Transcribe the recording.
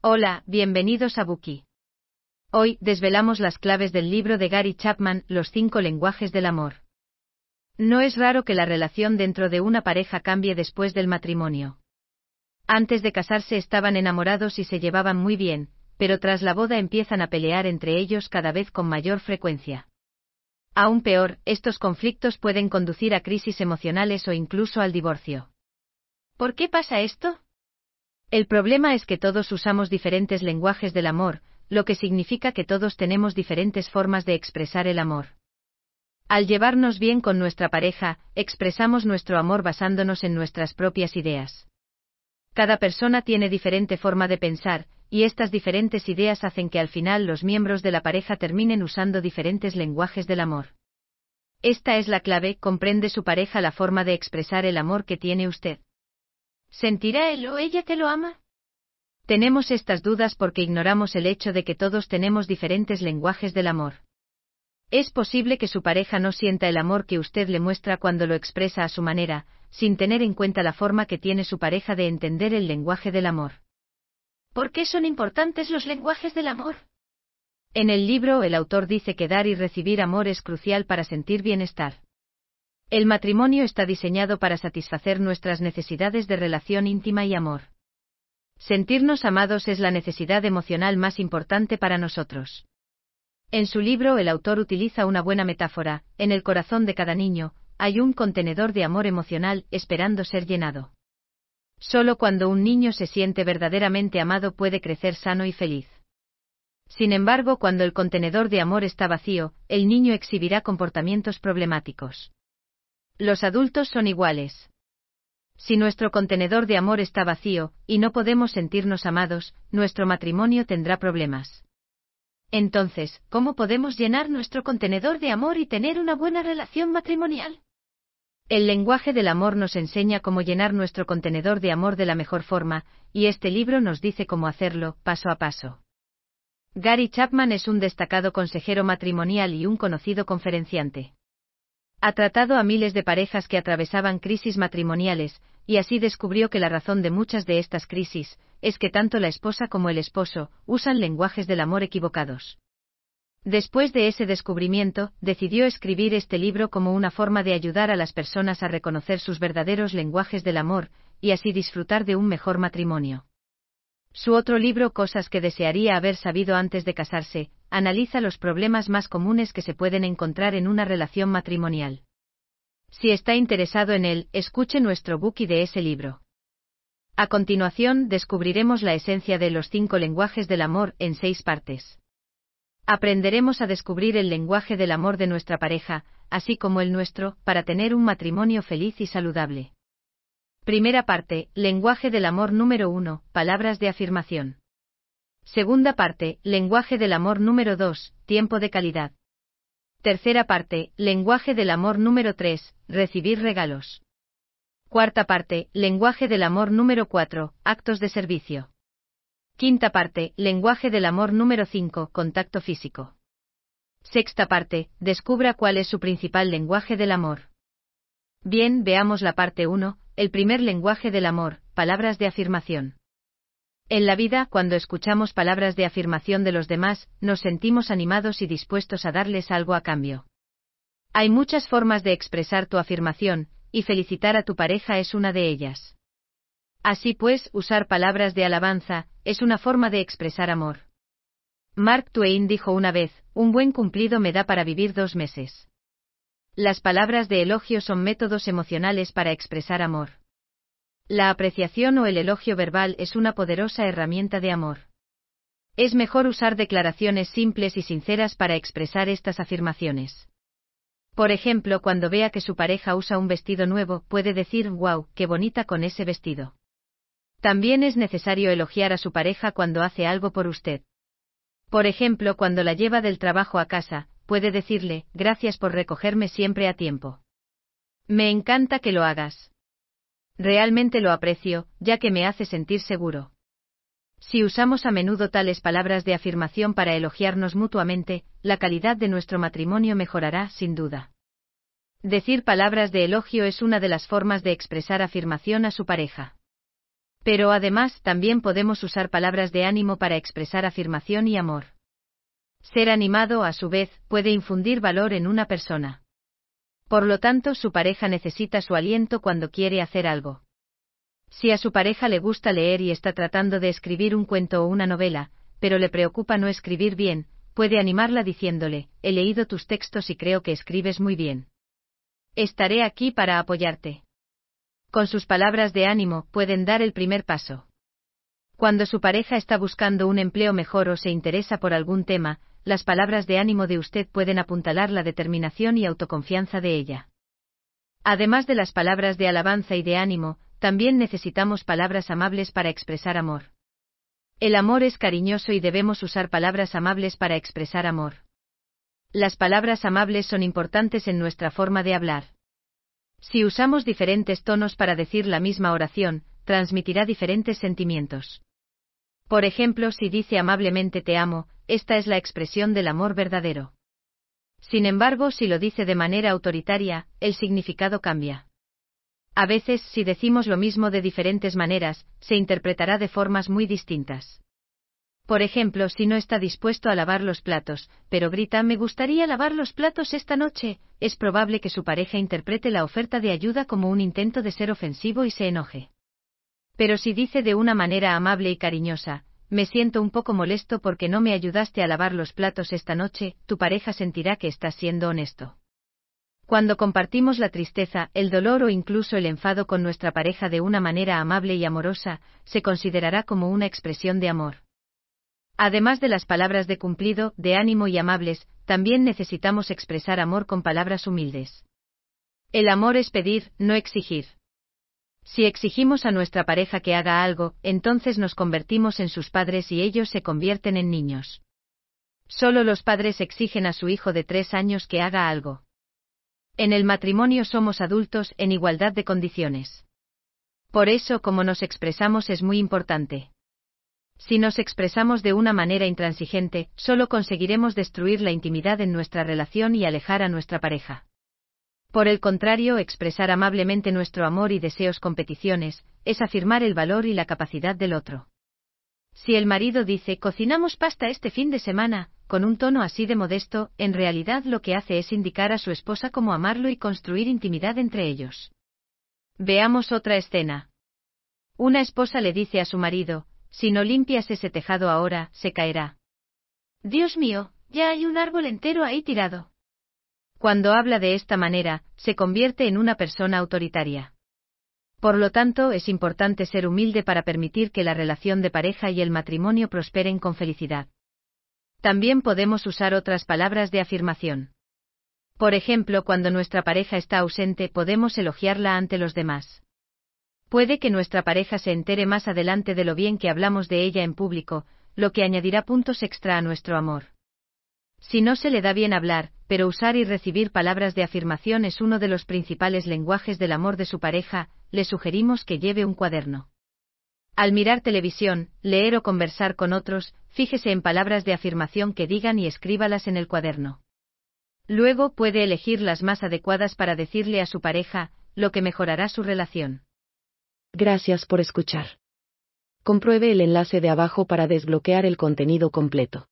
Hola, bienvenidos a Buki. Hoy desvelamos las claves del libro de Gary Chapman, Los cinco lenguajes del amor. No es raro que la relación dentro de una pareja cambie después del matrimonio. Antes de casarse estaban enamorados y se llevaban muy bien, pero tras la boda empiezan a pelear entre ellos cada vez con mayor frecuencia. Aún peor, estos conflictos pueden conducir a crisis emocionales o incluso al divorcio. ¿Por qué pasa esto? El problema es que todos usamos diferentes lenguajes del amor, lo que significa que todos tenemos diferentes formas de expresar el amor. Al llevarnos bien con nuestra pareja, expresamos nuestro amor basándonos en nuestras propias ideas. Cada persona tiene diferente forma de pensar, y estas diferentes ideas hacen que al final los miembros de la pareja terminen usando diferentes lenguajes del amor. Esta es la clave, comprende su pareja la forma de expresar el amor que tiene usted. ¿Sentirá él o ella que lo ama? Tenemos estas dudas porque ignoramos el hecho de que todos tenemos diferentes lenguajes del amor. Es posible que su pareja no sienta el amor que usted le muestra cuando lo expresa a su manera, sin tener en cuenta la forma que tiene su pareja de entender el lenguaje del amor. ¿Por qué son importantes los lenguajes del amor? En el libro el autor dice que dar y recibir amor es crucial para sentir bienestar. El matrimonio está diseñado para satisfacer nuestras necesidades de relación íntima y amor. Sentirnos amados es la necesidad emocional más importante para nosotros. En su libro el autor utiliza una buena metáfora, en el corazón de cada niño, hay un contenedor de amor emocional esperando ser llenado. Solo cuando un niño se siente verdaderamente amado puede crecer sano y feliz. Sin embargo, cuando el contenedor de amor está vacío, el niño exhibirá comportamientos problemáticos. Los adultos son iguales. Si nuestro contenedor de amor está vacío, y no podemos sentirnos amados, nuestro matrimonio tendrá problemas. Entonces, ¿cómo podemos llenar nuestro contenedor de amor y tener una buena relación matrimonial? El lenguaje del amor nos enseña cómo llenar nuestro contenedor de amor de la mejor forma, y este libro nos dice cómo hacerlo, paso a paso. Gary Chapman es un destacado consejero matrimonial y un conocido conferenciante. Ha tratado a miles de parejas que atravesaban crisis matrimoniales, y así descubrió que la razón de muchas de estas crisis, es que tanto la esposa como el esposo, usan lenguajes del amor equivocados. Después de ese descubrimiento, decidió escribir este libro como una forma de ayudar a las personas a reconocer sus verdaderos lenguajes del amor, y así disfrutar de un mejor matrimonio. Su otro libro Cosas que desearía haber sabido antes de casarse, analiza los problemas más comunes que se pueden encontrar en una relación matrimonial. Si está interesado en él, escuche nuestro bookie de ese libro. A continuación, descubriremos la esencia de los cinco lenguajes del amor en seis partes. Aprenderemos a descubrir el lenguaje del amor de nuestra pareja, así como el nuestro, para tener un matrimonio feliz y saludable. Primera parte, lenguaje del amor número 1, palabras de afirmación. Segunda parte, lenguaje del amor número 2, tiempo de calidad. Tercera parte, lenguaje del amor número 3, recibir regalos. Cuarta parte, lenguaje del amor número 4, actos de servicio. Quinta parte, lenguaje del amor número 5, contacto físico. Sexta parte, descubra cuál es su principal lenguaje del amor. Bien, veamos la parte 1, el primer lenguaje del amor, palabras de afirmación. En la vida, cuando escuchamos palabras de afirmación de los demás, nos sentimos animados y dispuestos a darles algo a cambio. Hay muchas formas de expresar tu afirmación, y felicitar a tu pareja es una de ellas. Así pues, usar palabras de alabanza, es una forma de expresar amor. Mark Twain dijo una vez, un buen cumplido me da para vivir dos meses. Las palabras de elogio son métodos emocionales para expresar amor. La apreciación o el elogio verbal es una poderosa herramienta de amor. Es mejor usar declaraciones simples y sinceras para expresar estas afirmaciones. Por ejemplo, cuando vea que su pareja usa un vestido nuevo, puede decir, wow, qué bonita con ese vestido. También es necesario elogiar a su pareja cuando hace algo por usted. Por ejemplo, cuando la lleva del trabajo a casa, puede decirle, gracias por recogerme siempre a tiempo. Me encanta que lo hagas. Realmente lo aprecio, ya que me hace sentir seguro. Si usamos a menudo tales palabras de afirmación para elogiarnos mutuamente, la calidad de nuestro matrimonio mejorará, sin duda. Decir palabras de elogio es una de las formas de expresar afirmación a su pareja. Pero además también podemos usar palabras de ánimo para expresar afirmación y amor. Ser animado, a su vez, puede infundir valor en una persona. Por lo tanto, su pareja necesita su aliento cuando quiere hacer algo. Si a su pareja le gusta leer y está tratando de escribir un cuento o una novela, pero le preocupa no escribir bien, puede animarla diciéndole, he leído tus textos y creo que escribes muy bien. Estaré aquí para apoyarte. Con sus palabras de ánimo pueden dar el primer paso. Cuando su pareja está buscando un empleo mejor o se interesa por algún tema, las palabras de ánimo de usted pueden apuntalar la determinación y autoconfianza de ella. Además de las palabras de alabanza y de ánimo, también necesitamos palabras amables para expresar amor. El amor es cariñoso y debemos usar palabras amables para expresar amor. Las palabras amables son importantes en nuestra forma de hablar. Si usamos diferentes tonos para decir la misma oración, transmitirá diferentes sentimientos. Por ejemplo, si dice amablemente te amo, esta es la expresión del amor verdadero. Sin embargo, si lo dice de manera autoritaria, el significado cambia. A veces, si decimos lo mismo de diferentes maneras, se interpretará de formas muy distintas. Por ejemplo, si no está dispuesto a lavar los platos, pero grita me gustaría lavar los platos esta noche, es probable que su pareja interprete la oferta de ayuda como un intento de ser ofensivo y se enoje. Pero si dice de una manera amable y cariñosa, me siento un poco molesto porque no me ayudaste a lavar los platos esta noche, tu pareja sentirá que estás siendo honesto. Cuando compartimos la tristeza, el dolor o incluso el enfado con nuestra pareja de una manera amable y amorosa, se considerará como una expresión de amor. Además de las palabras de cumplido, de ánimo y amables, también necesitamos expresar amor con palabras humildes. El amor es pedir, no exigir. Si exigimos a nuestra pareja que haga algo, entonces nos convertimos en sus padres y ellos se convierten en niños. Solo los padres exigen a su hijo de tres años que haga algo. En el matrimonio somos adultos en igualdad de condiciones. Por eso como nos expresamos es muy importante. Si nos expresamos de una manera intransigente, solo conseguiremos destruir la intimidad en nuestra relación y alejar a nuestra pareja. Por el contrario, expresar amablemente nuestro amor y deseos con peticiones, es afirmar el valor y la capacidad del otro. Si el marido dice cocinamos pasta este fin de semana, con un tono así de modesto, en realidad lo que hace es indicar a su esposa cómo amarlo y construir intimidad entre ellos. Veamos otra escena. Una esposa le dice a su marido, si no limpias ese tejado ahora, se caerá. Dios mío, ya hay un árbol entero ahí tirado. Cuando habla de esta manera, se convierte en una persona autoritaria. Por lo tanto, es importante ser humilde para permitir que la relación de pareja y el matrimonio prosperen con felicidad. También podemos usar otras palabras de afirmación. Por ejemplo, cuando nuestra pareja está ausente podemos elogiarla ante los demás. Puede que nuestra pareja se entere más adelante de lo bien que hablamos de ella en público, lo que añadirá puntos extra a nuestro amor. Si no se le da bien hablar, pero usar y recibir palabras de afirmación es uno de los principales lenguajes del amor de su pareja, le sugerimos que lleve un cuaderno. Al mirar televisión, leer o conversar con otros, fíjese en palabras de afirmación que digan y escríbalas en el cuaderno. Luego puede elegir las más adecuadas para decirle a su pareja, lo que mejorará su relación. Gracias por escuchar. Compruebe el enlace de abajo para desbloquear el contenido completo.